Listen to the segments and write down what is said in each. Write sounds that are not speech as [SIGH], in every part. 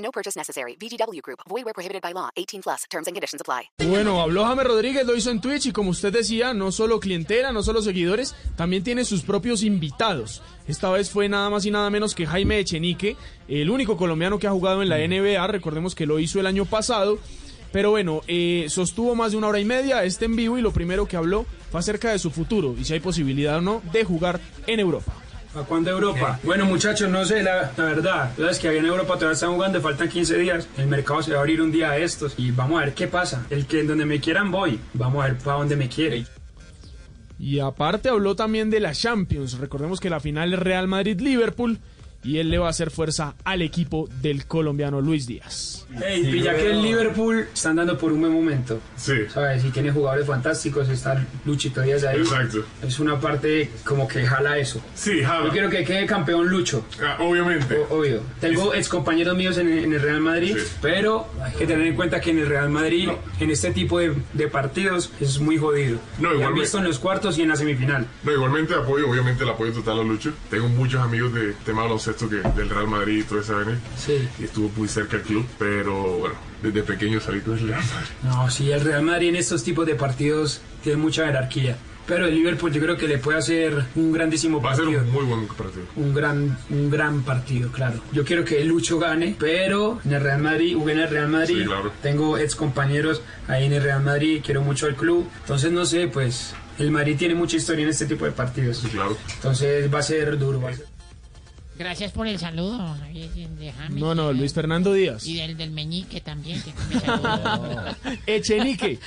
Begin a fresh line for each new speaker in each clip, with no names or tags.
No purchase necessary. VGW Group. Void where prohibited by law. 18 plus. Terms and conditions apply.
Bueno, habló James Rodríguez, lo hizo en Twitch y como usted decía, no solo clientela, no solo seguidores, también tiene sus propios invitados. Esta vez fue nada más y nada menos que Jaime Echenique, el único colombiano que ha jugado en la NBA. Recordemos que lo hizo el año pasado. Pero bueno, eh, sostuvo más de una hora y media este en vivo y lo primero que habló fue acerca de su futuro y si hay posibilidad o no de jugar en Europa.
¿A cuándo Europa? Bueno, muchachos, no sé, la, la verdad. Sabes que en Europa todavía están jugando, faltan 15 días. El mercado se va a abrir un día de estos y vamos a ver qué pasa. El que en donde me quieran voy. Vamos a ver para donde me quiere.
Y aparte habló también de la Champions. Recordemos que la final es Real Madrid-Liverpool y él le va a hacer fuerza al equipo del colombiano Luis Díaz.
Hey, pilla que el Liverpool están dando por un buen momento.
Sí.
¿Sabes? Y tiene jugadores fantásticos, está Luchito Díaz ahí.
Exacto.
Es una parte como que jala eso.
Sí, jala.
Yo quiero que quede campeón Lucho.
Ah, obviamente.
O- obvio. Tengo ex compañeros míos en, en el Real Madrid,
Sí.
pero hay que tener en cuenta que en el Real Madrid, en este tipo de, de partidos, es muy jodido.
No,
Lo han
igualmente.
visto en los cuartos y en la semifinal.
No, igualmente apoyo, obviamente el apoyo total a Lucho. Tengo muchos amigos de tema baloncesto que del Real Madrid y toda esa vaina.
Sí.
Y estuvo muy cerca del club, pero bueno, desde pequeño salí con el Real Madrid.
No, sí, el Real Madrid en estos tipos de partidos tiene mucha jerarquía. Pero el Liverpool yo creo que le puede hacer un grandísimo
Va a ser
partido.
un muy buen partido.
un gran, un gran partido, claro. Yo quiero que Lucho gane, pero en el Real Madrid, jugué en el Real Madrid,
Sí, claro.
tengo ex compañeros ahí en el Real Madrid, quiero mucho al club, entonces no sé, pues el Madrid tiene mucha historia en este tipo de partidos,
Sí, claro.
entonces va a ser duro. va a ser-
Gracias por el saludo.
No, no, Luis Fernando Díaz.
Y del, del meñique también. Que me [LAUGHS] saludó.
Echenique.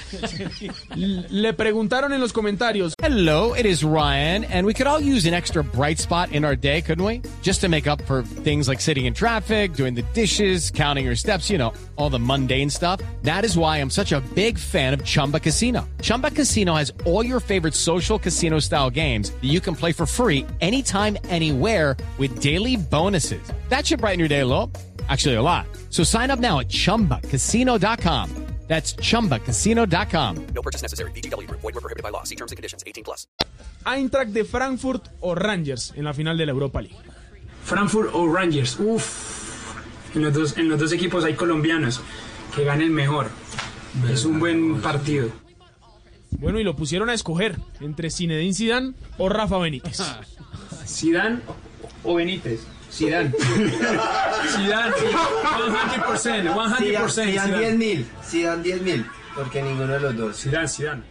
Le preguntaron en los comentarios,
Hello, it is Ryan, and we could all use an extra bright spot in our day, couldn't we? Just to make up for things like sitting in traffic, doing the dishes, counting your steps, you know, all the mundane stuff. That is why I'm such a big fan of Chumba Casino. Chumba Casino has all your favorite social casino style games that you can play for free anytime, anywhere with daily bonuses. That should brighten your day a little. Actually, a lot. So sign up now at chumbacasino.com. That's chumbacasino.com.
No purchase necessary. VGW Group. Void where prohibited by law. See terms and conditions. 18 plus.
Eintracht de Frankfurt o Rangers en la final de la Europa League.
Frankfurt o Rangers, uff, en los dos, en los dos equipos hay colombianos, que gane el mejor, es un buen partido.
Bueno, y lo pusieron a escoger entre Zinedine Zidane o Rafa Benítez. [LAUGHS]
Zidane o Benítez. Zidane. Zidane, 100%, 100%.
Si dan
Zidane. [LAUGHS]
10 mil, si dan 10 mil, porque ninguno de los dos.
Zidane, Zidane.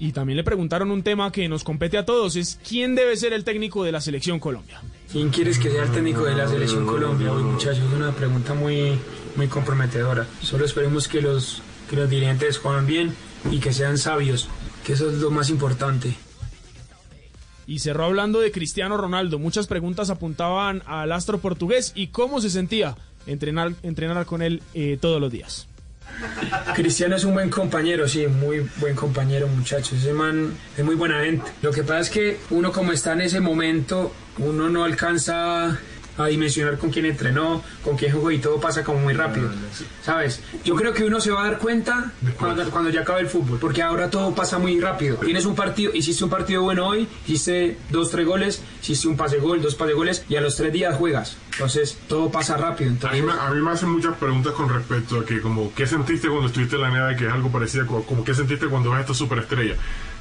Y también le preguntaron un tema que nos compete a todos, es quién debe ser el técnico de la selección Colombia.
¿Quién quieres que sea el técnico de la selección Colombia? Uy, muchachos, es una pregunta muy, muy comprometedora. Solo esperemos que los, que los dirigentes jueguen bien y que sean sabios, que eso es lo más importante.
Y cerró hablando de Cristiano Ronaldo. Muchas preguntas apuntaban al astro portugués y cómo se sentía entrenar, entrenar con él eh, todos los días.
Cristiano es un buen compañero, sí, muy buen compañero, muchachos. Ese man es muy buena gente. Lo que pasa es que uno como está en ese momento, uno no alcanza a dimensionar con quién entrenó, con quién jugó y todo pasa como muy rápido, ¿sabes? Yo creo que uno se va a dar cuenta cuando, cuando ya acabe el fútbol, porque ahora todo pasa muy rápido. Tienes un partido, hiciste un partido bueno hoy, hiciste dos, tres goles, hiciste un pase gol, dos pase goles y a los tres días juegas. Entonces todo pasa rápido.
A
Entonces,
mí, me- a mí me hacen muchas preguntas con respecto a que como qué sentiste cuando estuviste en la NBA que es algo parecido como, como qué sentiste cuando ves a esta superestrella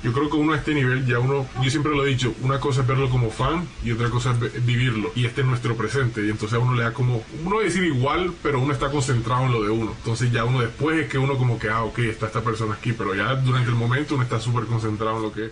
yo creo que uno a este nivel ya uno yo siempre lo he dicho una cosa es verlo como fan y otra cosa es vivirlo. Y este es nuestro presente. Y entonces a uno le da como uno a decir igual pero uno está concentrado en lo de uno. Entonces ya uno después es que uno como que ah ok está esta persona aquí pero ya durante el momento uno está súper concentrado en lo que es